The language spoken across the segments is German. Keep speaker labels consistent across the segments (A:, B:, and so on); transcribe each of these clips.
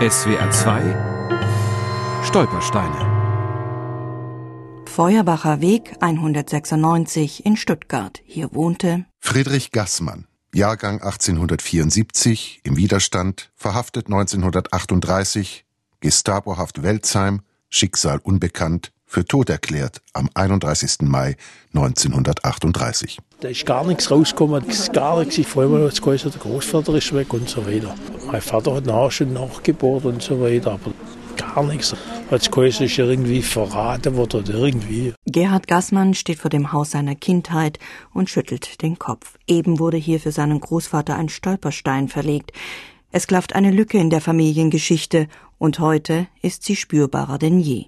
A: SWR 2 Stolpersteine
B: Feuerbacher Weg 196 in Stuttgart. Hier wohnte
C: Friedrich Gassmann, Jahrgang 1874, im Widerstand, verhaftet 1938, Gestapohaft Welzheim, Schicksal unbekannt, für tot erklärt am 31. Mai 1938.
D: Da ist gar nichts rausgekommen, gar nichts. Allem hat es geheißen, der Großvater ist weg und so weiter. Mein Vater hat nachher schon nachgebohrt und so weiter, aber gar nichts. Es geheißen, ist irgendwie verraten worden oder irgendwie.
B: Gerhard Gassmann steht vor dem Haus seiner Kindheit und schüttelt den Kopf. Eben wurde hier für seinen Großvater ein Stolperstein verlegt. Es klafft eine Lücke in der Familiengeschichte und heute ist sie spürbarer denn je.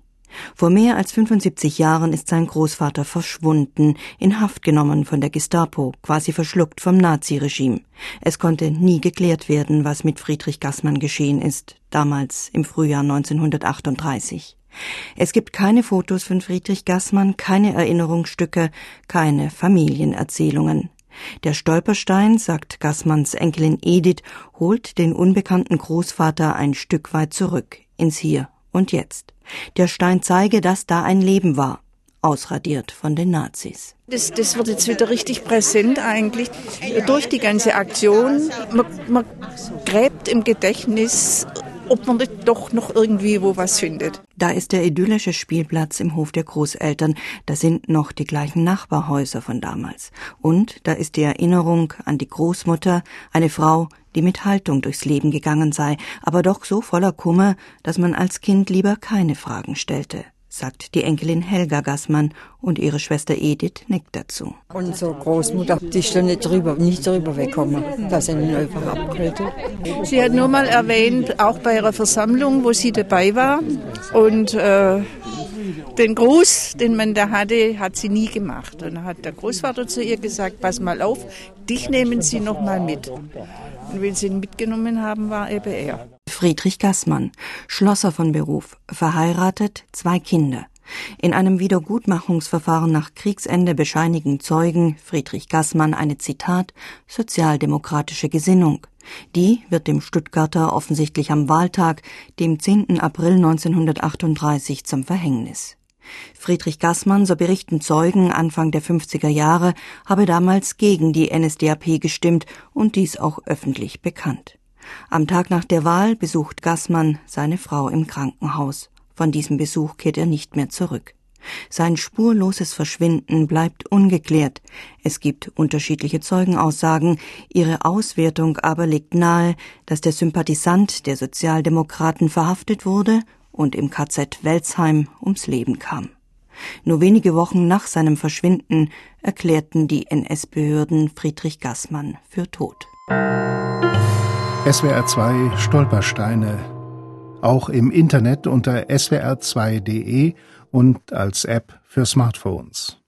B: Vor mehr als 75 Jahren ist sein Großvater verschwunden, in Haft genommen von der Gestapo, quasi verschluckt vom Naziregime. Es konnte nie geklärt werden, was mit Friedrich Gassmann geschehen ist, damals im Frühjahr 1938. Es gibt keine Fotos von Friedrich Gassmann, keine Erinnerungsstücke, keine Familienerzählungen. Der Stolperstein, sagt Gassmanns Enkelin Edith, holt den unbekannten Großvater ein Stück weit zurück, ins Hier und Jetzt. Der Stein zeige, dass da ein Leben war, ausradiert von den Nazis.
E: Das, das wird jetzt wieder richtig präsent eigentlich durch die ganze Aktion. Man, man gräbt im Gedächtnis ob man nicht doch noch irgendwie wo was findet.
B: Da ist der idyllische Spielplatz im Hof der Großeltern. Da sind noch die gleichen Nachbarhäuser von damals. Und da ist die Erinnerung an die Großmutter, eine Frau, die mit Haltung durchs Leben gegangen sei, aber doch so voller Kummer, dass man als Kind lieber keine Fragen stellte sagt die Enkelin Helga Gassmann und ihre Schwester Edith nickt dazu.
F: Unsere Großmutter, die ist nicht drüber, nicht drüber weggekommen, dass sie ihn einfach abgeredet.
E: Sie hat nur mal erwähnt, auch bei ihrer Versammlung, wo sie dabei war und äh, den Gruß, den man da hatte, hat sie nie gemacht. Und dann hat der Großvater zu ihr gesagt, pass mal auf, dich nehmen sie noch mal mit. Und wenn sie ihn mitgenommen haben, war eben er.
B: Friedrich Gassmann, Schlosser von Beruf, verheiratet, zwei Kinder. In einem Wiedergutmachungsverfahren nach Kriegsende bescheinigen Zeugen Friedrich Gassmann eine Zitat sozialdemokratische Gesinnung. Die wird dem Stuttgarter offensichtlich am Wahltag, dem 10. April 1938 zum Verhängnis. Friedrich Gassmann, so berichten Zeugen Anfang der 50er Jahre, habe damals gegen die NSDAP gestimmt und dies auch öffentlich bekannt. Am Tag nach der Wahl besucht Gassmann seine Frau im Krankenhaus. Von diesem Besuch kehrt er nicht mehr zurück. Sein spurloses Verschwinden bleibt ungeklärt. Es gibt unterschiedliche Zeugenaussagen, ihre Auswertung aber legt nahe, dass der Sympathisant der Sozialdemokraten verhaftet wurde und im KZ Welzheim ums Leben kam. Nur wenige Wochen nach seinem Verschwinden erklärten die NS-Behörden Friedrich Gassmann für tot.
G: SWR 2 Stolpersteine. Auch im Internet unter swr2.de und als App für Smartphones.